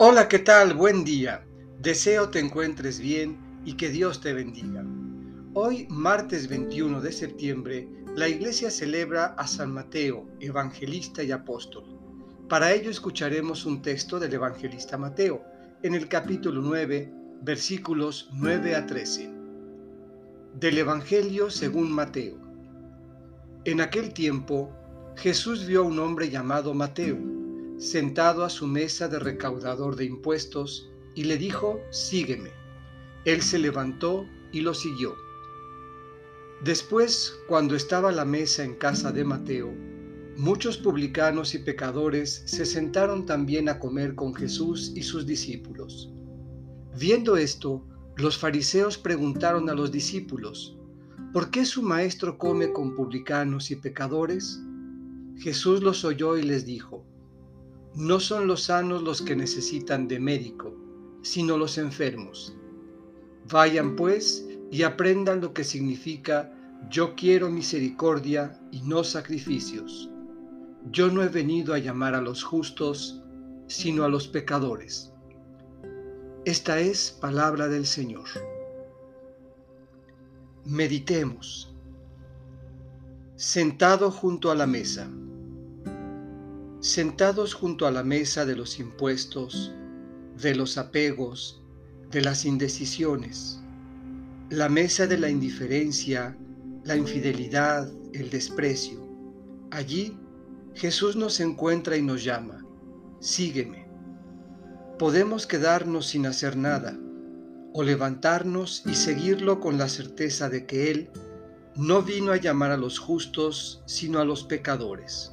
Hola, ¿qué tal? Buen día. Deseo te encuentres bien y que Dios te bendiga. Hoy, martes 21 de septiembre, la iglesia celebra a San Mateo, evangelista y apóstol. Para ello escucharemos un texto del evangelista Mateo, en el capítulo 9, versículos 9 a 13. Del Evangelio según Mateo. En aquel tiempo, Jesús vio a un hombre llamado Mateo, sentado a su mesa de recaudador de impuestos, y le dijo, Sígueme. Él se levantó y lo siguió. Después, cuando estaba la mesa en casa de Mateo, muchos publicanos y pecadores se sentaron también a comer con Jesús y sus discípulos. Viendo esto, los fariseos preguntaron a los discípulos, ¿por qué su maestro come con publicanos y pecadores? Jesús los oyó y les dijo, no son los sanos los que necesitan de médico, sino los enfermos. Vayan pues y aprendan lo que significa yo quiero misericordia y no sacrificios. Yo no he venido a llamar a los justos, sino a los pecadores. Esta es palabra del Señor. Meditemos. Sentado junto a la mesa. Sentados junto a la mesa de los impuestos, de los apegos, de las indecisiones, la mesa de la indiferencia, la infidelidad, el desprecio. Allí Jesús nos encuentra y nos llama, sígueme. Podemos quedarnos sin hacer nada o levantarnos y seguirlo con la certeza de que Él no vino a llamar a los justos, sino a los pecadores.